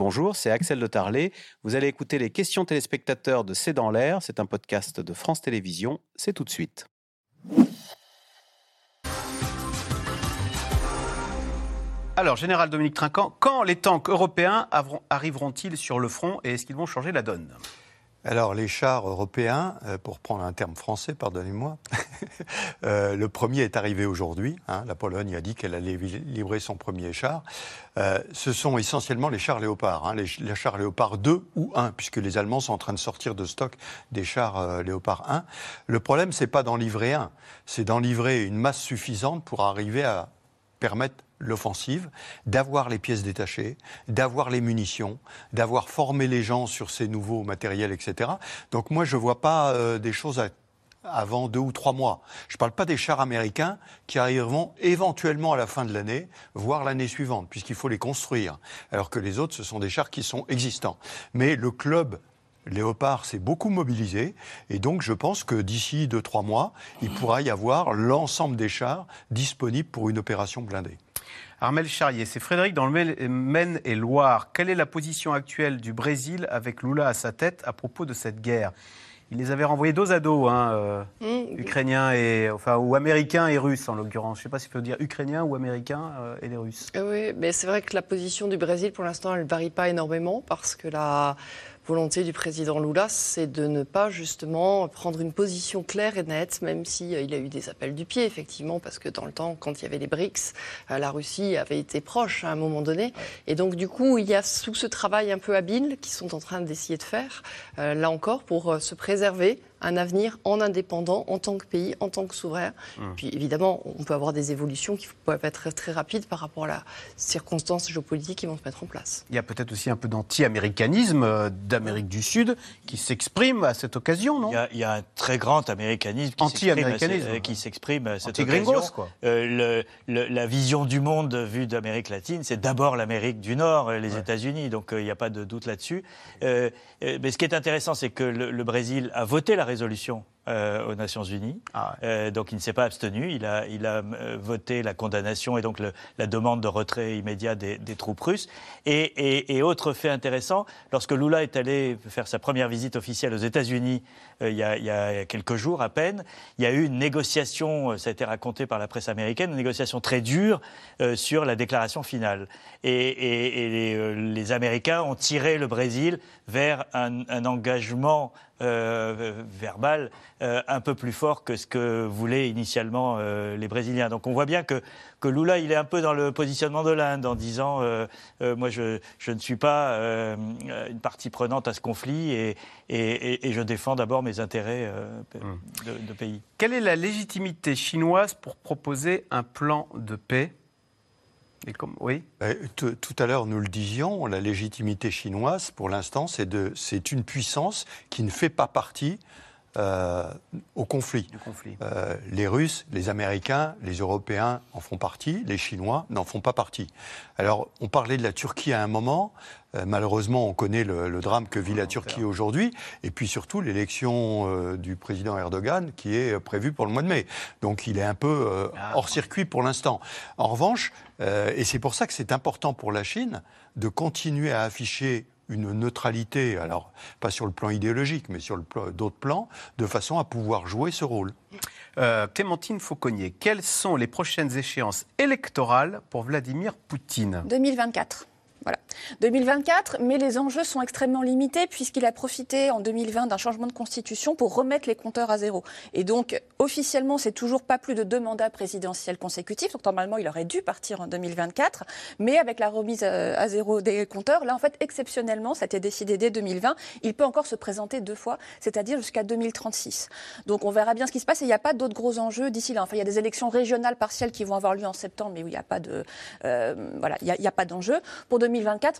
Bonjour, c'est Axel de Tarlet. Vous allez écouter les questions téléspectateurs de C'est dans l'air. C'est un podcast de France Télévisions. C'est tout de suite. Alors, Général Dominique Trinquant, quand les tanks européens arriveront-ils sur le front et est-ce qu'ils vont changer la donne? Alors, les chars européens, euh, pour prendre un terme français, pardonnez-moi, euh, le premier est arrivé aujourd'hui. Hein. la Pologne a dit qu'elle allait livrer son premier char. Euh, ce sont essentiellement les chars Léopard, hein, les, chars Léopard 2 ou 1, puisque les Allemands sont en train de sortir de stock des chars Léopard 1. Le problème, c'est pas d'en livrer un, c'est d'en livrer une masse suffisante pour arriver à permettre l'offensive, d'avoir les pièces détachées, d'avoir les munitions, d'avoir formé les gens sur ces nouveaux matériels, etc. Donc moi, je ne vois pas euh, des choses avant deux ou trois mois. Je ne parle pas des chars américains qui arriveront éventuellement à la fin de l'année, voire l'année suivante, puisqu'il faut les construire, alors que les autres, ce sont des chars qui sont existants. Mais le club Léopard s'est beaucoup mobilisé et donc je pense que d'ici deux, trois mois, il pourra y avoir l'ensemble des chars disponibles pour une opération blindée. Armel Charrier, c'est Frédéric dans le Maine et Loire. Quelle est la position actuelle du Brésil avec Lula à sa tête à propos de cette guerre? Il les avait renvoyés dos à dos, hein, euh, mmh. ukrainiens et enfin ou américains et russes en l'occurrence. Je ne sais pas s'il faut dire ukrainiens ou américains euh, et les Russes. Oui, mais c'est vrai que la position du Brésil pour l'instant elle ne varie pas énormément parce que la volonté du président Lula, c'est de ne pas justement prendre une position claire et nette, même s'il euh, il a eu des appels du pied, effectivement, parce que dans le temps, quand il y avait les BRICS, euh, la Russie avait été proche à un moment donné. Et donc, du coup, il y a tout ce travail un peu habile qu'ils sont en train d'essayer de faire, euh, là encore, pour se préserver un avenir en indépendant, en tant que pays, en tant que souverain. Hum. Puis évidemment, on peut avoir des évolutions qui peuvent être très rapides par rapport à la circonstance géopolitique qui vont se mettre en place. Il y a peut-être aussi un peu d'anti-américanisme euh, d'Amérique du Sud qui s'exprime à cette occasion, non? Il y, a, un très grand américanisme qui s'exprime à, cette occasion. Quoi. Euh, la vision du monde vue d'Amérique latine, c'est d'abord l'Amérique du Nord, les États-Unis, donc euh, il n'y a pas de doute là-dessus. mais ce qui est intéressant, c'est que le, le Brésil a voté la résolution euh, aux Nations Unies. Ah euh, donc il ne s'est pas abstenu, il a, il a euh, voté la condamnation et donc la demande de retrait immédiat des, troupes russes. Et, autre fait intéressant, lorsque Lula est allé faire sa première visite officielle aux États-Unis il, y a quelques jours à peine, il y a eu une négociation, ça a été raconté par la presse américaine, une négociation très dure sur la déclaration finale. Et, les, Américains ont tiré le Brésil vers un, un engagement verbal euh, un peu plus fort que ce que voulaient initialement euh, les Brésiliens. Donc on voit bien que, que Lula, il est un peu dans le positionnement de l'Inde en disant euh, moi je, je, ne suis pas une partie prenante à ce conflit et, et, je défends d'abord mes intérêts hum. de, pays. Quelle est la légitimité chinoise pour proposer un plan de paix? Oui. Tout à l'heure, nous le disions, la légitimité chinoise, pour l'instant, c'est une puissance qui ne fait pas partie euh, au conflit. Euh, les Russes, les Américains, les Européens en font partie, les Chinois n'en font pas partie. Alors, on parlait de la Turquie à un moment. Euh, malheureusement, on connaît le, drame que vit la Turquie aujourd'hui, et puis surtout l'élection du président Erdogan qui est prévue pour le mois de mai. Donc, il est un peu ah, hors circuit pour l'instant. En revanche, et c'est pour ça que c'est important pour la Chine de continuer à afficher une neutralité, alors pas sur le plan idéologique, mais sur d'autres plans, de façon à pouvoir jouer ce rôle. Euh, Clémentine Fauconnier, quelles sont les prochaines échéances électorales pour Vladimir Poutine? 2024. Voilà. 2024, mais les enjeux sont extrêmement limités puisqu'il a profité en 2020 d'un changement de constitution pour remettre les compteurs à zéro. Et donc, officiellement, c'est toujours pas plus de deux mandats présidentiels consécutifs. Donc, normalement, il aurait dû partir en 2024. Mais avec la remise euh, à zéro des compteurs, là, en fait, exceptionnellement, ça a été décidé dès 2020, il peut encore se présenter deux fois, c'est-à-dire jusqu'à 2036. Donc, on verra bien ce qui se passe. Et il n'y a pas d'autres gros enjeux d'ici là. Enfin, il y a des élections régionales partielles qui vont avoir lieu en septembre, mais où il n'y a pas de, euh, voilà, il n'y a, pas d'enjeu. Pour 2024,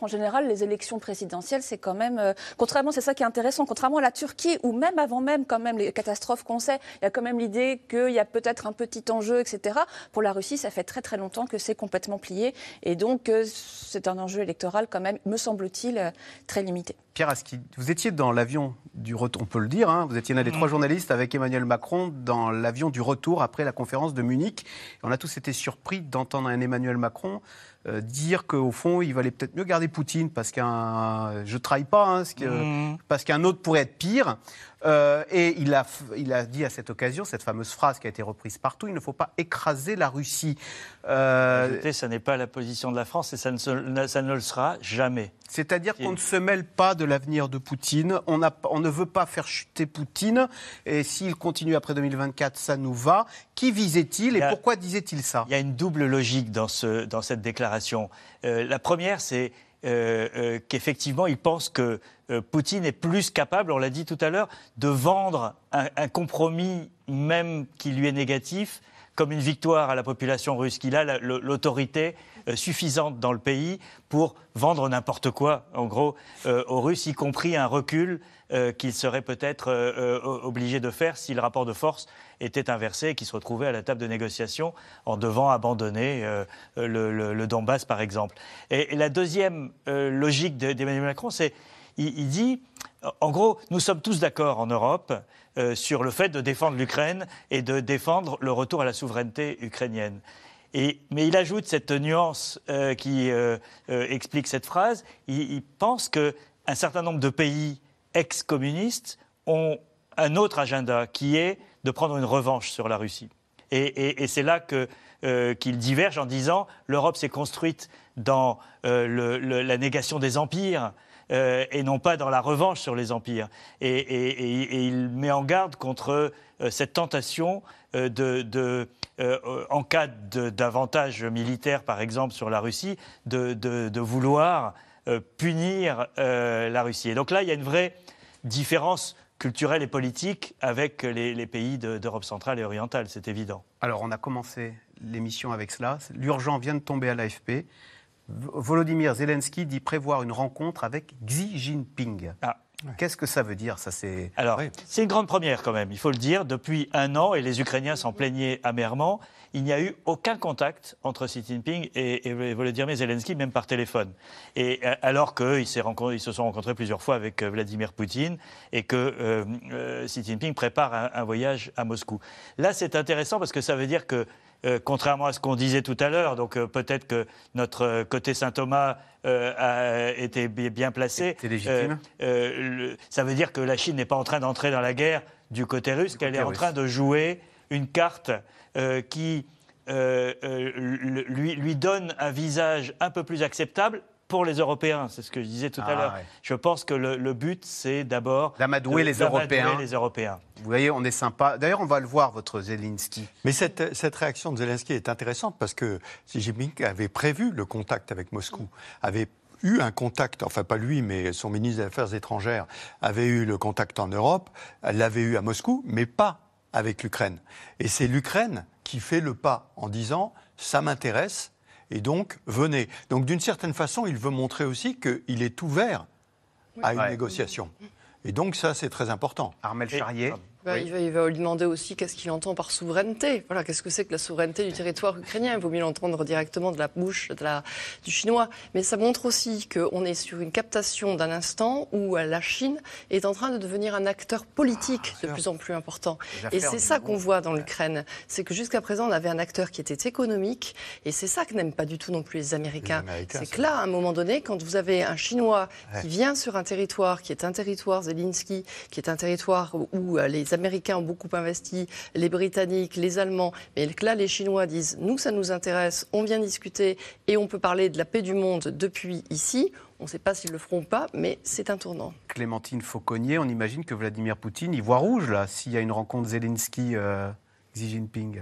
en général, les élections présidentielles, c'est quand même, euh, contrairement, c'est ça qui est intéressant, contrairement à la Turquie, où même avant même, quand même, les catastrophes qu'on sait, il y a quand même l'idée qu'il y a peut-être un petit enjeu, etc. Pour la Russie, ça fait très très longtemps que c'est complètement plié, et donc euh, c'est un enjeu électoral quand même, me semble-t-il, euh, très limité. Pierre Aski, vous étiez dans l'avion du retour, on peut le dire, hein, vous étiez l'un des trois journalistes avec Emmanuel Macron dans l'avion du retour après la conférence de Munich. on a tous été surpris d'entendre un Emmanuel Macron euh, dire qu'au fond, il valait peut-être mieux garder Poutine parce qu'un, je trahis pas, hein, mmh. parce qu'un autre pourrait être pire. Euh, et il a, il a dit à cette occasion, cette fameuse phrase qui a été reprise partout, il ne faut pas écraser la Russie. Euh... ça n'est pas la position de la France et ça ne, ça ne le sera jamais. C'est-à-dire qu'on ne se mêle pas de l'avenir de Poutine, on, a, on, ne veut pas faire chuter Poutine, et s'il continue après 2024, ça nous va. Qui visait-il et pourquoi disait-il ça? Il y a une double logique dans, ce, dans cette déclaration. Euh, la première, c'est qu'effectivement, il pense que euh, Poutine est plus capable, on l'a dit tout à l'heure, de vendre un, compromis, même qui lui est négatif, comme une victoire à la population russe, qu'il a l'autorité suffisante dans le pays pour vendre n'importe quoi, en gros, aux Russes, y compris un recul qu'il serait peut-être obligé de faire si le rapport de force était inversé et qu'il se retrouvait à la table de négociation en devant abandonner le, Donbass, par exemple. Et, la deuxième logique d'Emmanuel Macron, c'est il, dit, en gros, nous sommes tous d'accord en Europe euh, sur le fait de défendre l'Ukraine et de défendre le retour à la souveraineté ukrainienne. Mais il ajoute cette nuance euh, qui euh, explique cette phrase. Il, pense qu'un certain nombre de pays ex-communistes ont un autre agenda qui est de prendre une revanche sur la Russie. Et, c'est là qu'il diverge en disant l'Europe s'est construite dans la négation des empires, euh, et non pas dans la revanche sur les empires. Et, il met en garde contre euh, cette tentation euh, de, en cas d'avantage militaire, par exemple, sur la Russie, de, vouloir punir la Russie. Et donc là, il y a une vraie différence culturelle et politique avec les, les pays d'Europe centrale et orientale, c'est évident. Alors, on a commencé l'émission avec cela. L'urgent vient de tomber à l'AFP. Volodymyr Zelensky dit prévoir une rencontre avec Xi Jinping. Ah. Qu'est-ce que ça veut dire ça c'est Alors, c'est une grande première quand même, il faut le dire. Depuis un an, et les Ukrainiens s'en plaignaient amèrement, il n'y a eu aucun contact entre Xi Jinping et, Volodymyr Zelensky, même par téléphone. Et euh, alors qu'ils se sont rencontrés plusieurs fois avec euh, Vladimir Poutine et que euh, Xi Jinping prépare un voyage à Moscou. Là, c'est intéressant parce que ça veut dire que euh, contrairement à ce qu'on disait tout à l'heure. Donc euh, peut-être que notre côté Saint-Thomas euh, a été bien placé. C'est légitime. ça veut dire que la Chine n'est pas en train d'entrer dans la guerre du côté russe, qu'elle est en train de jouer une carte qui lui, lui donne un visage un peu plus acceptable pour les Européens. C'est ce que je disais tout à ah, l'heure. Je pense que le, but, c'est d'abord d'amadouer les, Européens. les Européens. Vous voyez, on est sympa. D'ailleurs, on va le voir, votre Zelensky. Mais cette, cette, réaction de Zelensky est intéressante parce que Xi Jinping avait prévu le contact avec Moscou, avait eu un contact, enfin pas lui, mais son ministre des Affaires étrangères avait eu le contact en Europe, l'avait eu à Moscou, mais pas avec l'Ukraine. Et c'est l'Ukraine qui fait le pas en disant ça m'intéresse, et donc, venez. Donc, d'une certaine façon, il veut montrer aussi qu'il est ouvert à une négociation. Et donc, ça, c'est très important. Armel Charrier. Il, va, lui demander aussi qu'est-ce qu'il entend par souveraineté. Voilà, qu'est-ce que c'est que la souveraineté du territoire ukrainien? Il vaut mieux l'entendre directement de la bouche de la, du chinois. Mais ça montre aussi qu'on est sur une captation d'un instant où euh, la Chine est en train de devenir un acteur politique ah, de plus en plus important. Et c'est ça qu'on voit dans l'Ukraine. C'est que jusqu'à présent, on avait un acteur qui était économique. Et c'est ça que n'aiment pas du tout non plus les Américains. c'est que là, à un moment donné, quand vous avez un Chinois qui vient sur un territoire qui est un territoire Zelensky, qui est un territoire où euh, les les Américains ont beaucoup investi, les Britanniques, les Allemands, mais là, les Chinois disent nous, ça nous intéresse, on vient discuter et on peut parler de la paix du monde depuis ici. On ne sait pas s'ils le feront ou pas, mais c'est un tournant. Clémentine Fauconnier, on imagine que Vladimir Poutine y voit rouge, là, s'il y a une rencontre Zelensky-Xi euh, Jinping.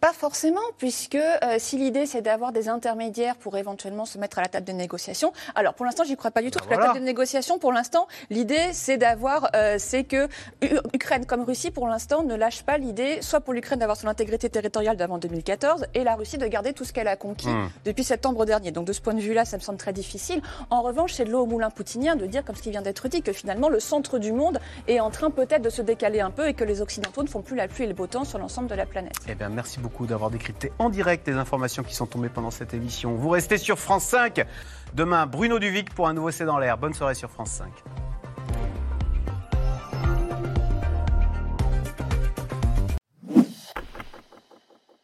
Pas forcément, puisque euh, si l'idée c'est d'avoir des intermédiaires pour éventuellement se mettre à la table de négociation, alors pour l'instant j'y crois pas du tout. Bah la table de négociation, pour l'instant, l'idée c'est d'avoir, euh, c'est que Ukraine comme Russie, pour l'instant, ne lâche pas l'idée, soit pour l'Ukraine d'avoir son intégrité territoriale d'avant 2014, et la Russie de garder tout ce qu'elle a conquis hmm. depuis septembre dernier. Donc de ce point de vue-là, ça me semble très difficile. En revanche, c'est de l'eau au moulin poutinien de dire, comme ce qui vient d'être dit, que finalement le centre du monde est en train peut-être de se décaler un peu et que les Occidentaux ne font plus la pluie et le beau temps sur l'ensemble de la planète. Eh bien, merci beaucoup beaucoup d'avoir décrypté en direct les informations qui sont tombées pendant cette émission. Vous restez sur France 5. Demain, Bruno Duvic pour un nouveau C'est dans l'air. Bonne soirée sur France 5.